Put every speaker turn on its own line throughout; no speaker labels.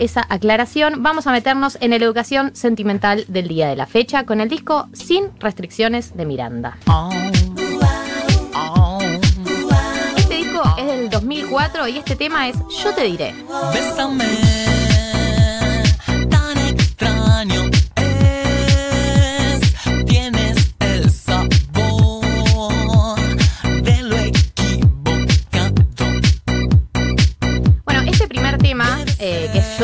esa aclaración, vamos a meternos en la educación sentimental del día de la fecha con el disco Sin restricciones de Miranda. Este disco es del 2004 y este tema es Yo te diré.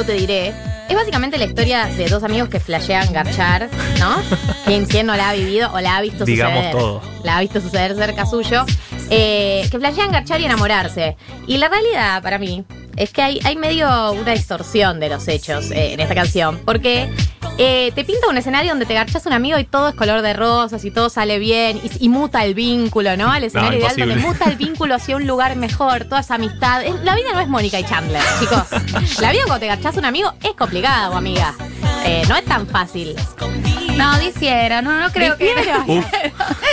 Te diré, es básicamente la historia de dos amigos que flashean garchar, ¿no? ¿Quién, quién no la ha vivido o la ha visto
Digamos
suceder?
todo.
La ha visto suceder cerca suyo. Eh, que flashean garchar y enamorarse. Y la realidad, para mí, es que hay, hay medio una distorsión de los hechos eh, en esta canción. Porque eh, te pinta un escenario donde te garchas un amigo y todo es color de rosas y todo sale bien y, y muta el vínculo, ¿no? Al escenario ideal donde muta el vínculo hacia un lugar mejor, toda esa amistad. Es- La vida no es Mónica y Chandler, chicos. La vida cuando te garchas un amigo es complicada, o amiga. Eh, no es tan fácil.
No, diciera, no, no creo que.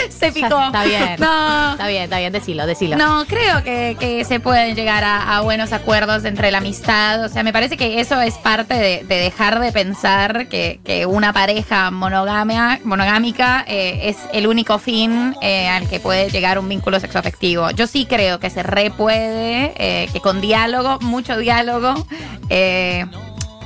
Se
Ya
picó.
Está bien.
No.
Está bien, está bien, decilo, decilo.
No, creo que, que se pueden llegar a, a buenos acuerdos entre la amistad. O sea, me parece que eso es parte de, de dejar de pensar que, que una pareja monogamia, monogámica eh, es el único fin eh, al que puede llegar un vínculo sexoafectivo. Yo sí creo que se re puede, eh, que con diálogo, mucho diálogo,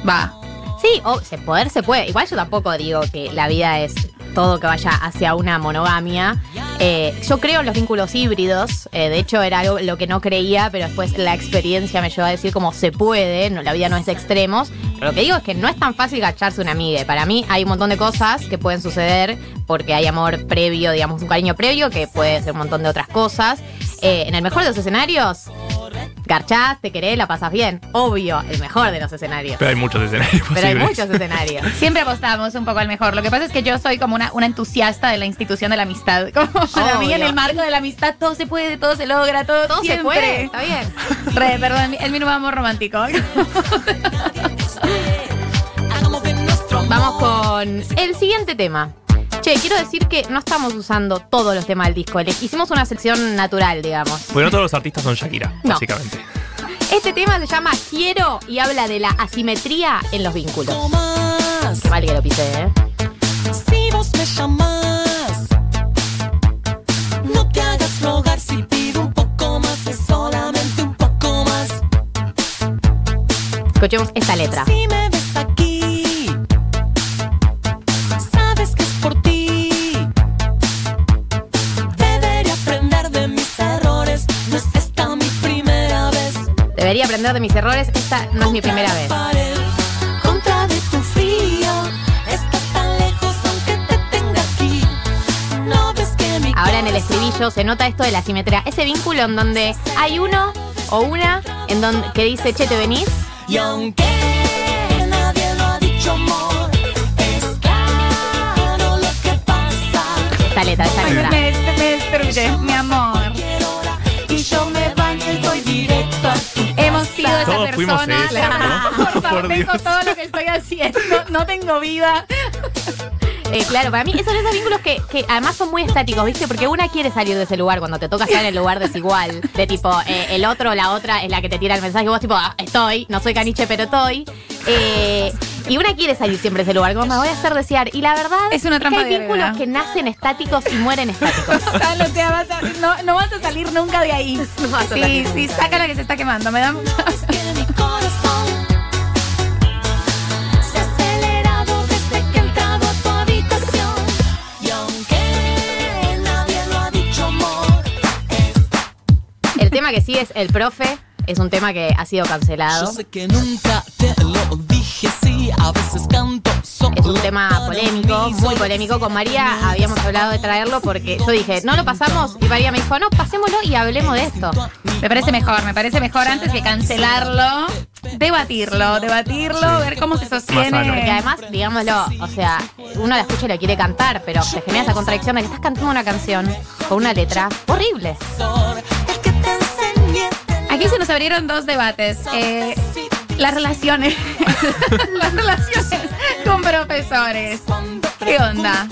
va.
Sí, o se poder se puede. Igual yo tampoco digo que la vida es todo que vaya hacia una monogamia. Eh, yo creo en los vínculos híbridos. eh, de hecho, era algo lo que no creía, pero después la experiencia me llevó a decir como se puede. No, la vida no es extremos. Pero lo que digo es que no es tan fácil gacharse una amiga. Para mí hay un montón de cosas que pueden suceder porque hay amor previo, digamos, un cariño previo que puede ser un montón de otras cosas. Eh, en el mejor de los escenarios, garchás, te querés, la pasas bien. Obvio, el mejor de los escenarios.
Pero hay muchos escenarios
Pero hay muchos escenarios.
Siempre apostamos un poco al mejor. Lo que pasa es que yo soy como una, una entusiasta de la institución de la amistad. Como para mí, en el marco de la amistad, todo se puede, todo se logra, todo,
Todo se puede, está bien.
Re, perdón, es mi nuevo amor romántico.
Vamos con el siguiente tema. Che, quiero decir que no estamos usando todos los temas del disco. Le hicimos una sección natural, digamos.
Porque no todos los artistas son Shakira,
No.
básicamente.
Este tema se llama Quiero y habla de la asimetría en los vínculos.
No más.
Qué mal que lo pisé, ¿eh?
Si vos me llamas, no te hagas rogar si pido un poco más, es solamente un poco más.
Escuchemos esta letra.
Si me aprender de mis errores. Esta
no es mi primera vez.
Pared, contra de tu frío, estás tan lejos aunque te tenga aquí. No ves que mi
Ahora en el estribillo se nota esto de la asimetría. Ese vínculo en donde hay uno o una en donde que dice, che, ¿te venís?
Y aunque nadie lo ha dicho, amor, es claro lo que pasa.
Esta letra, esta
me,
letra.
me- me destruye, mi amor.
Fuimos eso, ¿no?
Por favor,
Por
dejo
Dios.
todo lo que estoy haciendo. No tengo vida.
Eh, claro, para mí esos son esos vínculos que, que además son muy estáticos, ¿viste? Porque una quiere salir de ese lugar cuando te toca estar en el lugar desigual. De tipo, eh, el otro o la otra es la que te tira el mensaje vos tipo, "Ah, estoy, no soy caniche, pero estoy. Eh, y una quiere salir siempre de ese lugar, como me voy a hacer desear. Y la verdad
Es una trampa
que hay
de
vínculos que nacen estáticos y mueren estáticos.
Vas a- no, no vas a salir nunca de ahí.
No vas a
sí,
salir
sí,
nunca.
saca la que se está quemando. Me da
que mi corazón se ha acelerado desde que he entrado a tu habitación. Y aunque nadie lo ha dicho, amor, es
El tema que sigue es El Profe. Es un tema que ha sido cancelado.
Yo sé que nunca te lo dije, sí, a veces canto
Es un tema polémico, muy polémico. Con María habíamos hablado de traerlo porque yo dije, no lo pasamos. Y María me dijo, no, pasémoslo y hablemos de esto.
Me parece mejor, me parece mejor antes que cancelarlo. Debatirlo, debatirlo, ver cómo se sostiene.
Porque además, digámoslo, o sea, uno la escucha y lo quiere cantar, pero te genera esa contradicción de que estás cantando una canción con una letra horrible.
Aquí se nos abrieron dos debates. Eh, las relaciones. las relaciones con profesores. ¿Qué onda?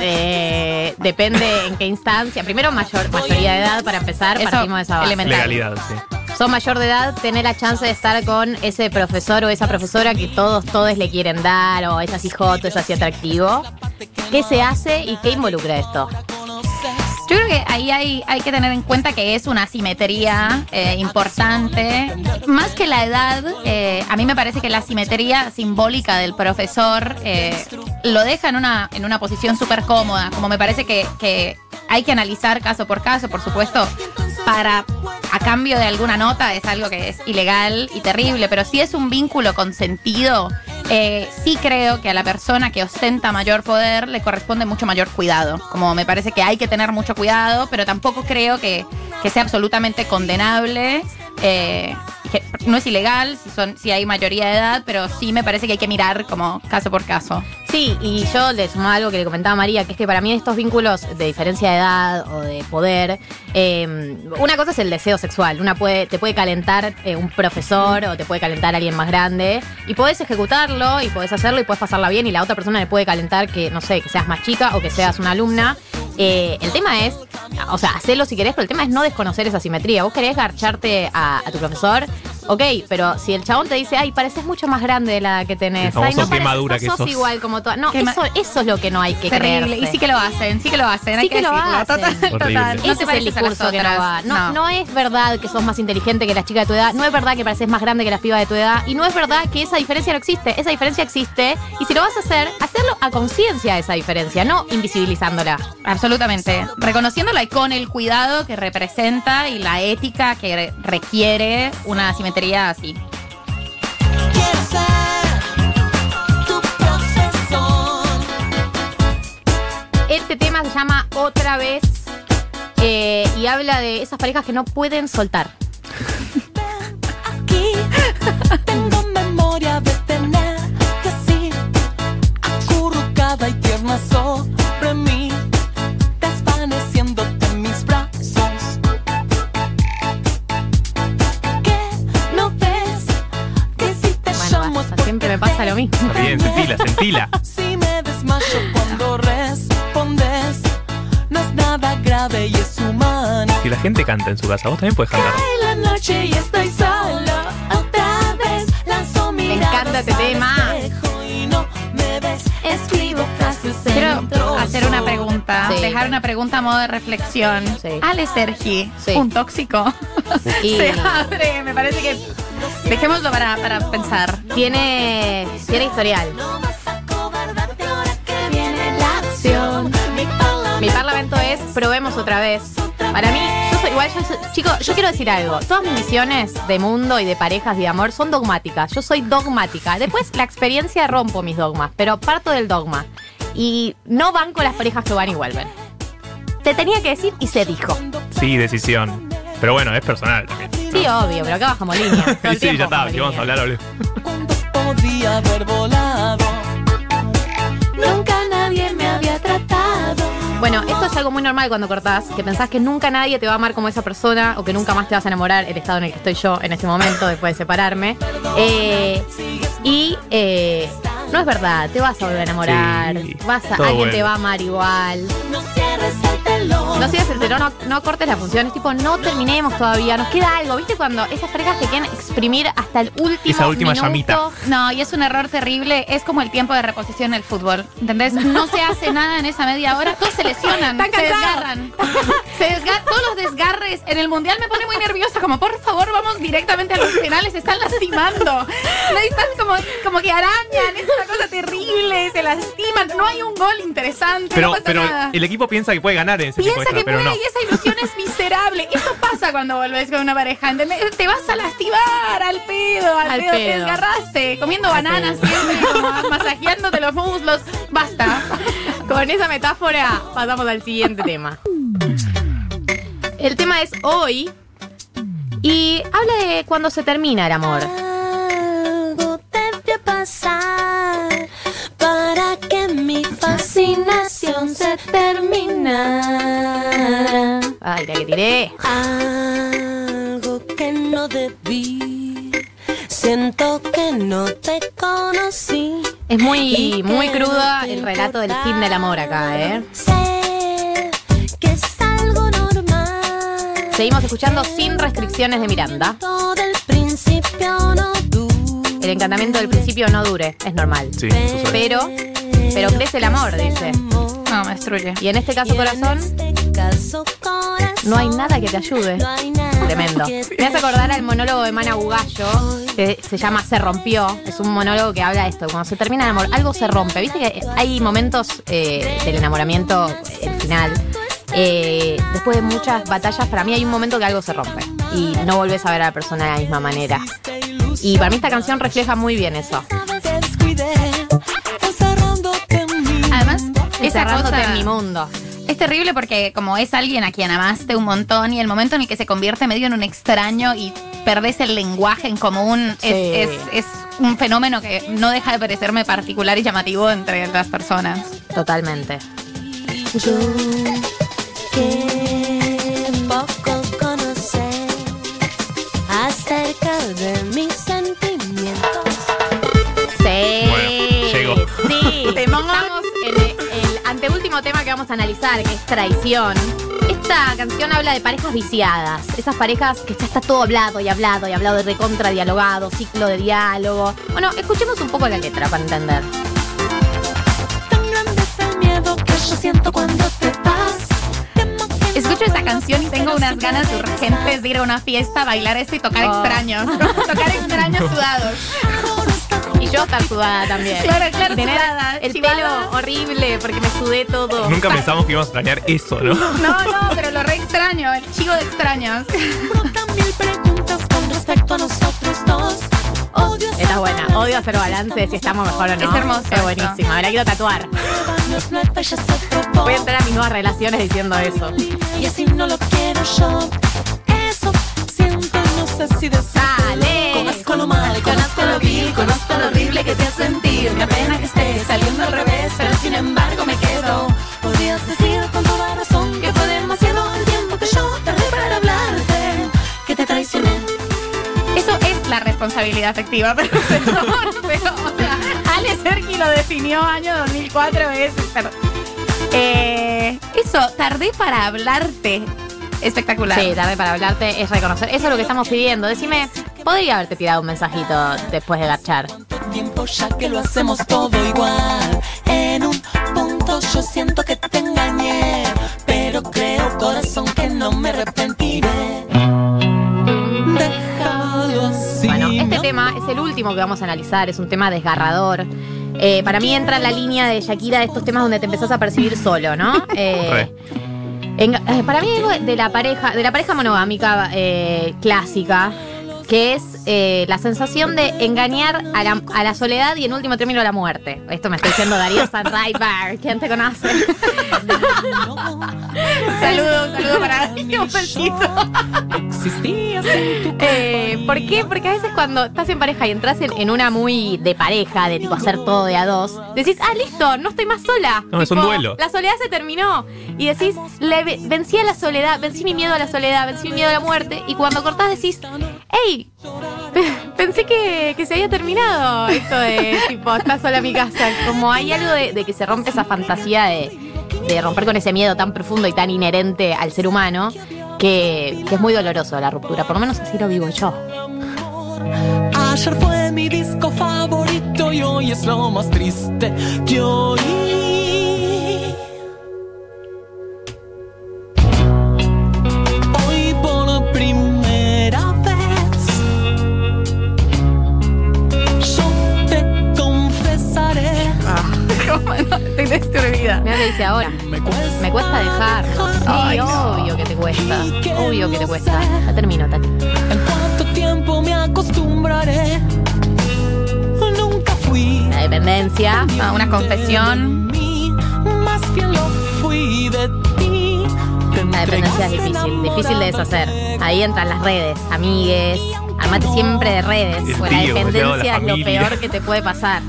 Eh, depende en qué instancia. Primero, mayor, mayoría de edad para empezar,
Eso,
partimos de esa base.
elemental.
Legalidad, sí.
sos mayor de edad, tenés la chance de estar con ese profesor o esa profesora que todos, todos le quieren dar, o es así hot, o es así atractivo. ¿Qué se hace y qué involucra esto?
Yo creo que ahí hay, que tener en cuenta que es una simetría eh, importante. Más que la edad, eh, a mí me parece que la simetría simbólica del profesor eh, lo deja en una, en una posición súper cómoda. Como me parece que, que hay que analizar caso por caso, por supuesto, para a cambio de alguna nota es algo que es ilegal y terrible, pero si es un vínculo consentido, eh, sí creo que a la persona que ostenta mayor poder le corresponde mucho mayor cuidado. Como me parece que hay que tener mucho cuidado, pero tampoco creo que, que sea absolutamente condenable. eh, que no es ilegal si son si hay mayoría de edad, pero sí me parece que hay que mirar como caso por caso.
Sí, y yo le sumaba algo que le comentaba María, que es que para mí estos vínculos de diferencia de edad o de poder, eh, una cosa es el deseo sexual, una puede, te puede calentar eh, un profesor o te puede calentar alguien más grande y podés ejecutarlo y podés hacerlo y podés pasarla bien y la otra persona le puede calentar que, no sé, que seas más chica o que seas una alumna. Eh, el tema es, o sea, hacerlo si querés, pero el tema es no desconocer esa simetría. Vos querés garcharte a, a tu profesor, ok, pero si el chabón te dice, ay, pareces mucho más grande de la que tenés,
El
ay, no, pareces-
madura
no
que
sos
sos.
igual como todas. No, eso, eso es lo que no hay que
Terrible.
creerse.
Y sí que lo hacen, sí que lo hacen. Hay
Sí que lo
decirlo.
hacen.
Total, total. No
Ese
te
es el discurso que no va. No, no es verdad que sos más inteligente que las chicas de tu edad. No es verdad que pareces más grande que las pibas de tu edad. Y no es verdad que esa diferencia no existe. Esa diferencia existe. Y si lo vas a hacer, hacerlo a conciencia esa diferencia, no invisibilizándola.
Absolutamente. Reconociéndola y con el cuidado que representa y la ética que re- requiere una simetría así.
Este tema se llama Otra vez. eh, y habla de esas parejas que no pueden soltar.
Aquí tengo memoria de tenerte así, acurrucada y tierna
Está bien, sentila, sentila.
Si me desmayo cuando respondes, no es nada grave y es humano.
Si la gente canta en su casa, vos también podés cantar.
Cae la noche y estoy solo otra vez. Lanzo
Me encanta este tema.
espejo y no me ves. Escribo frases en
Quiero hacer una pregunta,
Sí.
dejar una pregunta a modo de reflexión.
Sí.
Ale Sergi,
Sí.
un tóxico.
Y-
Se abre, me parece que dejémoslo para, para pensar.
Tiene, tiene historial.
Mi parlamento,
Mi parlamento es probemos otra vez. Para mí, yo soy igual, yo soy- chicos, yo quiero decir algo. Todas mis visiones de mundo y de parejas y de amor son dogmáticas. Yo soy dogmática. Después la experiencia rompo mis dogmas, pero parto del dogma. Y no van con las parejas que van y vuelven. Te tenía que decir y se dijo.
Sí, decisión. Pero bueno, es personal también.
Sí, obvio, pero acá bajamos línea. Todo
Sí,
el
sí,
tiempo
ya está.
bajamos
Si vamos a
línea.
hablar, hablemos.
cuando podría haber volado. Nunca nadie me había tratado.
Bueno, esto es algo muy normal cuando cortás, que pensás que nunca nadie te va a amar como esa persona o que nunca más te vas a enamorar, el estado en el que estoy yo en este momento después de separarme. Eh, y eh, no es verdad, te vas a volver a enamorar,
Sí,
vas a,
todo
alguien te va a amar igual.
No cierres el telón.
No sigas el no, no cortes la función, es tipo, no terminemos todavía, nos queda algo. ¿Viste cuando esas parejas te quieren exprimir hasta el último
Esa última
minuto?
llamita.
No, y es un error terrible. Es como el tiempo de reposición en el fútbol. ¿Entendés? No se hace nada en esa media hora. Todos se lesionan, se desgarran. Se desgarran. Todos los desgarres en el mundial me pone muy nerviosa. Como, por favor, vamos directamente a los penales. Se están lastimando. No, Están como, como que arañan. Es una cosa terrible. Se lastiman. No hay un gol interesante.
Pero,
no pasa
pero
nada.
el equipo piensa que puede ganar en ese tipo
que
pero no.
y esa ilusión es miserable. Eso pasa cuando volvés con una pareja, ¿entendés? Te vas a lastimar al pedo, al,
Al
pedo, te desgarraste, comiendo
Al
bananas
pedo.
siempre, como masajeándote los muslos. Basta.
Con esa metáfora pasamos al siguiente tema. El tema es hoy y habla de cuando se termina el amor.
Algo debe pasar para que mi fascinación se terminara.
Ay, la que tiré.
Algo que no debí. Siento que no te conocí.
Es muy, muy
no
cruda el relato del fin del amor acá, ¿eh?
Sé que es algo normal.
Seguimos escuchando Sin Restricciones de Miranda.
Del principio no
El encantamiento del principio no dure, es normal.
Sí.
Pero, pero crece el amor, dice.
No, me destruye.
Y en este caso, corazón, no hay nada que te ayude. Tremendo. Me hace acordar al monólogo de Mana Bugallo, que se llama Se rompió. Es un monólogo que habla de esto. Cuando se termina el amor, algo se rompe. Viste que hay momentos eh, del enamoramiento, el final. eh, después de muchas batallas, para mí hay un momento que algo se rompe. Y no volvés a ver a la persona de la misma manera. Y para mí esta canción refleja muy bien eso.
Además, esa
Encerrándote
cosa
en mi mundo.
Es terrible porque como es alguien a quien amaste un montón y el momento en el que se convierte medio en un extraño y perdés el lenguaje en común es,
Sí.
es- es un fenómeno que no deja de parecerme particular y llamativo entre las personas.
Totalmente.
Yo poco
anteúltimo tema que vamos a analizar, que es traición. Esta canción habla de parejas viciadas. Esas parejas que ya está todo hablado y hablado y hablado de recontra dialogado, ciclo de diálogo. Bueno, escuchemos un poco la letra para entender.
Tan grande es el miedo que yo siento cuando te vas. Temo que
Escucho esta canción y tengo unas ganas urgentes de ir a una fiesta, bailar esto y tocar
Oh.
extraños. tocar extraños sudados.
Y yo estar sudada también.
Claro, claro,
Y tener
sudada,
el
chivada.
pelo horrible porque me sudé todo.
Nunca pensamos que íbamos a extrañar eso, ¿no?
No, no, pero lo re extraño, el chivo de extraños.
mil preguntas con respecto a nosotros dos. Odio
Esta es buena. Odio hacer balance si estamos mejor o no.
Es hermoso
Es buenísima. Me la quiero tatuar. Voy a entrar a mis nuevas relaciones diciendo eso.
Y así no lo quiero yo. Eso siento, no sé si decir. Te hace sentir. Me apena que estés saliendo al revés, pero sin embargo me quedo. Podrías decir con toda razón que fue demasiado el tiempo que yo tardé para hablarte. Que te traicioné.
Eso es la responsabilidad afectiva, pero, perdón, pero, o sea, Ale Sergi lo definió año 2004, es... pero- eh, eso, tardé para hablarte. Espectacular.
Sí, tarde para hablarte es reconocer. Eso es lo que estamos pidiendo. Decime, podría haberte tirado un mensajito después de garchar.
Ya que lo hacemos todo igual. En un punto yo siento que te engañé, pero creo corazón que no me arrepentiré. Déjalo así.
Bueno, este
no
tema es el último que vamos a analizar. Es un tema desgarrador. Eh, para mí entra en la línea de Shakira de estos temas donde te empezás a percibir solo, ¿no? Eh, en- eh, para mí algo de la pareja, de la pareja monogámica eh, clásica, que es eh, la sensación de engañar a la, a la soledad y en último término a la muerte. Esto me está diciendo Darío Sanraibar. ¿Quién te conoce?
Saludos, saludos para Darío,
Eh, ¿Por qué? Porque a veces cuando estás en pareja y entras en, en una muy de pareja, de tipo hacer todo de a dos, decís, ah, listo, no estoy más sola.
No, es un duelo.
La soledad se terminó. Y decís, le vencí a la soledad, vencí mi miedo a la soledad, vencí mi miedo a la muerte. Y cuando cortás decís, hey, pensé que, que se había terminado esto de tipo, estás sola mi casa. Como hay algo de, de que se rompe esa fantasía de, de romper con ese miedo tan profundo y tan inherente al ser humano. Que, que es muy doloroso la ruptura, por lo menos así lo vivo yo.
Ayer fue mi disco favorito y hoy es lo más triste que oí. Cuesta
dejar. Sí,
Ay,
obvio que te cuesta. Obvio que te cuesta. Ya termino, Tati.
¿En cuánto tiempo me acostumbraré? Nunca fui.
La dependencia.
Ah, una confesión.
de mí, Más bien lo fui de ti. Te
La dependencia es difícil, difícil de deshacer. Ahí entran las redes, amigues. Armate siempre de redes. Porque la
tío,
dependencia es lo peor que te puede pasar.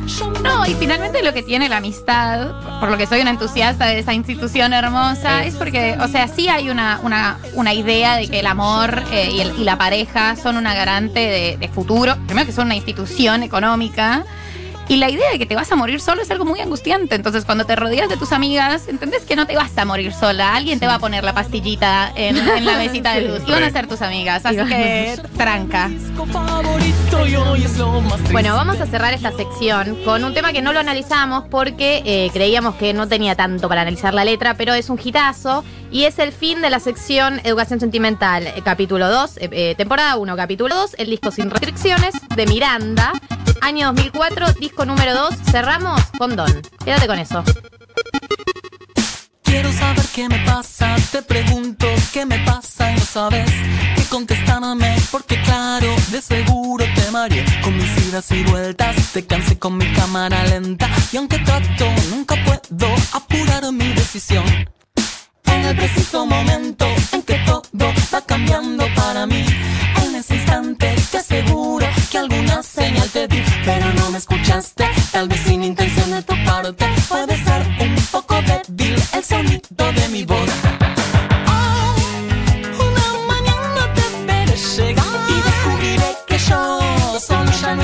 No, y finalmente lo que tiene la amistad, por lo que soy una entusiasta de esa institución hermosa, es porque, o sea, sí hay una, una, una idea de que el amor eh, y, el- y la pareja son una garante de, de futuro. Primero que son una institución económica. Y la idea de que te vas a morir solo es algo muy angustiante. Entonces, cuando te rodeas de tus amigas, entendés que no te vas a morir sola. Alguien te va a poner la pastillita en, en la mesita de luz. Y van a ser tus amigas. Así que, tranca.
Bueno, vamos a cerrar esta sección con un tema que no lo analizamos porque eh, creíamos que no tenía tanto para analizar la letra, pero es un hitazo y es el fin de la sección Educación Sentimental, eh, capítulo 2, eh, eh, temporada 1, capítulo 2, el disco sin restricciones de Miranda, año 2004, disco número 2, cerramos con Don. Quédate con eso.
Quiero saber qué me pasa, te pregunto qué me pasa y no sabes qué contestarme porque claro, de seguro te mareé con mis idas y vueltas, te cansé con mi cámara lenta y aunque trato nunca puedo apurar mi decisión. En el preciso momento en que todo va cambiando para mí, en ese instante te aseguro alguna señal te di, pero no me escuchaste, tal vez sin intención de tu parte, puede ser un poco débil el sonido de mi voz. Oh, una mañana te veré llegar y descubriré que yo solo ya no